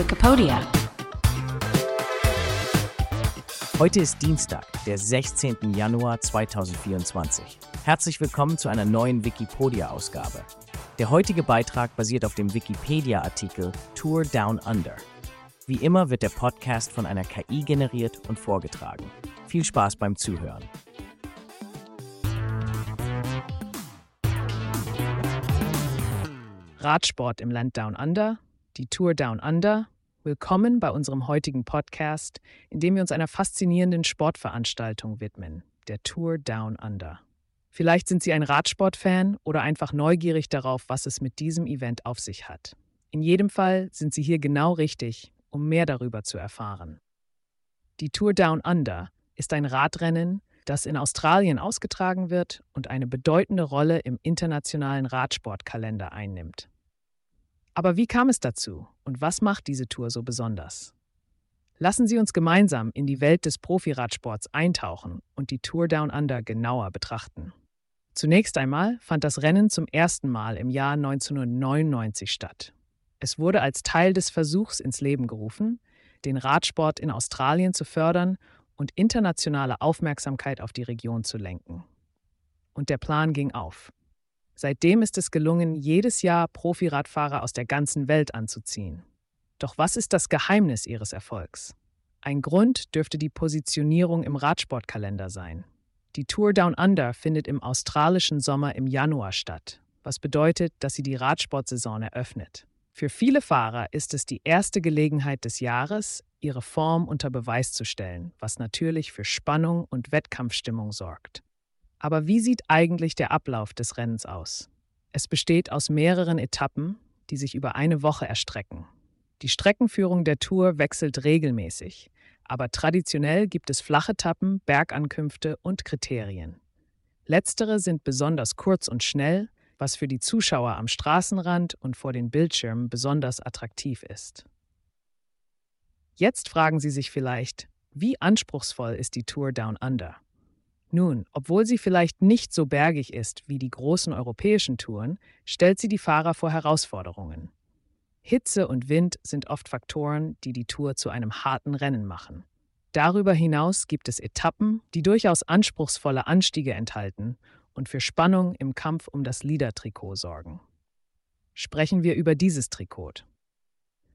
Wikipedia. Heute ist Dienstag, der 16. Januar 2024. Herzlich willkommen zu einer neuen Wikipedia-Ausgabe. Der heutige Beitrag basiert auf dem Wikipedia-Artikel Tour Down Under. Wie immer wird der Podcast von einer KI generiert und vorgetragen. Viel Spaß beim Zuhören. Radsport im Land Down Under, die Tour Down Under. Willkommen bei unserem heutigen Podcast, in dem wir uns einer faszinierenden Sportveranstaltung widmen, der Tour Down Under. Vielleicht sind Sie ein Radsportfan oder einfach neugierig darauf, was es mit diesem Event auf sich hat. In jedem Fall sind Sie hier genau richtig, um mehr darüber zu erfahren. Die Tour Down Under ist ein Radrennen, das in Australien ausgetragen wird und eine bedeutende Rolle im internationalen Radsportkalender einnimmt. Aber wie kam es dazu und was macht diese Tour so besonders? Lassen Sie uns gemeinsam in die Welt des Profiradsports eintauchen und die Tour Down Under genauer betrachten. Zunächst einmal fand das Rennen zum ersten Mal im Jahr 1999 statt. Es wurde als Teil des Versuchs ins Leben gerufen, den Radsport in Australien zu fördern und internationale Aufmerksamkeit auf die Region zu lenken. Und der Plan ging auf. Seitdem ist es gelungen, jedes Jahr Profiradfahrer aus der ganzen Welt anzuziehen. Doch was ist das Geheimnis ihres Erfolgs? Ein Grund dürfte die Positionierung im Radsportkalender sein. Die Tour Down Under findet im australischen Sommer im Januar statt, was bedeutet, dass sie die Radsportsaison eröffnet. Für viele Fahrer ist es die erste Gelegenheit des Jahres, ihre Form unter Beweis zu stellen, was natürlich für Spannung und Wettkampfstimmung sorgt. Aber wie sieht eigentlich der Ablauf des Rennens aus? Es besteht aus mehreren Etappen, die sich über eine Woche erstrecken. Die Streckenführung der Tour wechselt regelmäßig, aber traditionell gibt es flache Etappen, Bergankünfte und Kriterien. Letztere sind besonders kurz und schnell, was für die Zuschauer am Straßenrand und vor den Bildschirmen besonders attraktiv ist. Jetzt fragen Sie sich vielleicht, wie anspruchsvoll ist die Tour Down Under? Nun, obwohl sie vielleicht nicht so bergig ist wie die großen europäischen Touren, stellt sie die Fahrer vor Herausforderungen. Hitze und Wind sind oft Faktoren, die die Tour zu einem harten Rennen machen. Darüber hinaus gibt es Etappen, die durchaus anspruchsvolle Anstiege enthalten und für Spannung im Kampf um das Leader-Trikot sorgen. Sprechen wir über dieses Trikot.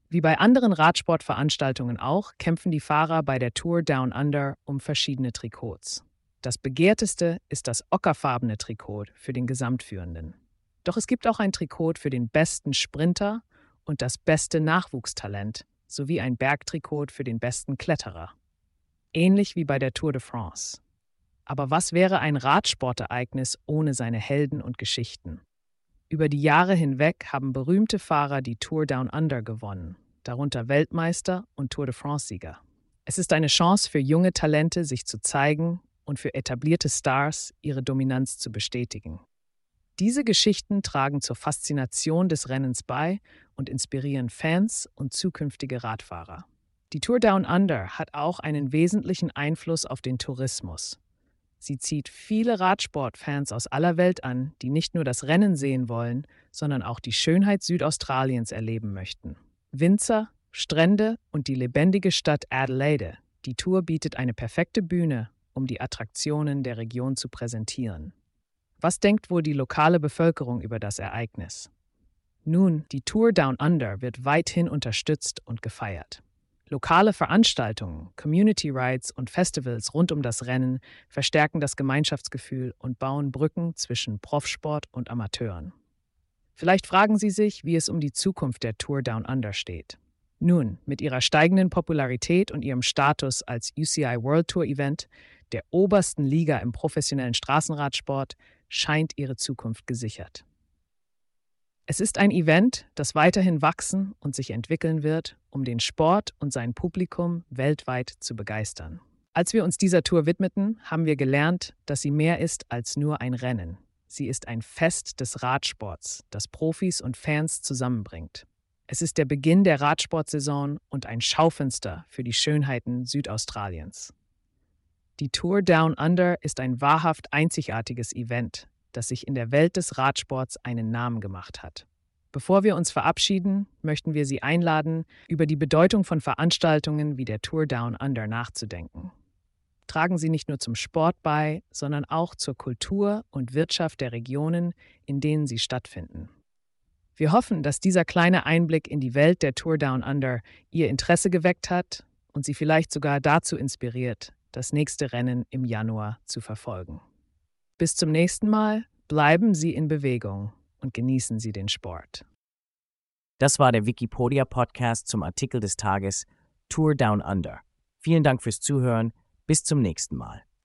Wie bei anderen Radsportveranstaltungen auch, kämpfen die Fahrer bei der Tour Down Under um verschiedene Trikots. Das begehrteste ist das ockerfarbene Trikot für den Gesamtführenden. Doch es gibt auch ein Trikot für den besten Sprinter und das beste Nachwuchstalent sowie ein Bergtrikot für den besten Kletterer. Ähnlich wie bei der Tour de France. Aber was wäre ein Radsportereignis ohne seine Helden und Geschichten? Über die Jahre hinweg haben berühmte Fahrer die Tour Down Under gewonnen, darunter Weltmeister und Tour de France-Sieger. Es ist eine Chance für junge Talente, sich zu zeigen und für etablierte Stars ihre Dominanz zu bestätigen. Diese Geschichten tragen zur Faszination des Rennens bei und inspirieren Fans und zukünftige Radfahrer. Die Tour Down Under hat auch einen wesentlichen Einfluss auf den Tourismus. Sie zieht viele Radsportfans aus aller Welt an, die nicht nur das Rennen sehen wollen, sondern auch die Schönheit Südaustraliens erleben möchten. Winzer, Strände und die lebendige Stadt Adelaide. Die Tour bietet eine perfekte Bühne, um die Attraktionen der Region zu präsentieren. Was denkt wohl die lokale Bevölkerung über das Ereignis? Nun, die Tour Down Under wird weithin unterstützt und gefeiert. Lokale Veranstaltungen, Community Rides und Festivals rund um das Rennen verstärken das Gemeinschaftsgefühl und bauen Brücken zwischen Profsport und Amateuren. Vielleicht fragen Sie sich, wie es um die Zukunft der Tour Down Under steht. Nun, mit ihrer steigenden Popularität und ihrem Status als UCI World Tour Event der obersten Liga im professionellen Straßenradsport, scheint ihre Zukunft gesichert. Es ist ein Event, das weiterhin wachsen und sich entwickeln wird, um den Sport und sein Publikum weltweit zu begeistern. Als wir uns dieser Tour widmeten, haben wir gelernt, dass sie mehr ist als nur ein Rennen. Sie ist ein Fest des Radsports, das Profis und Fans zusammenbringt. Es ist der Beginn der Radsportsaison und ein Schaufenster für die Schönheiten Südaustraliens. Die Tour Down Under ist ein wahrhaft einzigartiges Event, das sich in der Welt des Radsports einen Namen gemacht hat. Bevor wir uns verabschieden, möchten wir Sie einladen, über die Bedeutung von Veranstaltungen wie der Tour Down Under nachzudenken. Tragen sie nicht nur zum Sport bei, sondern auch zur Kultur und Wirtschaft der Regionen, in denen sie stattfinden. Wir hoffen, dass dieser kleine Einblick in die Welt der Tour Down Under Ihr Interesse geweckt hat und Sie vielleicht sogar dazu inspiriert, das nächste Rennen im Januar zu verfolgen. Bis zum nächsten Mal, bleiben Sie in Bewegung und genießen Sie den Sport. Das war der Wikipedia-Podcast zum Artikel des Tages Tour Down Under. Vielen Dank fürs Zuhören. Bis zum nächsten Mal.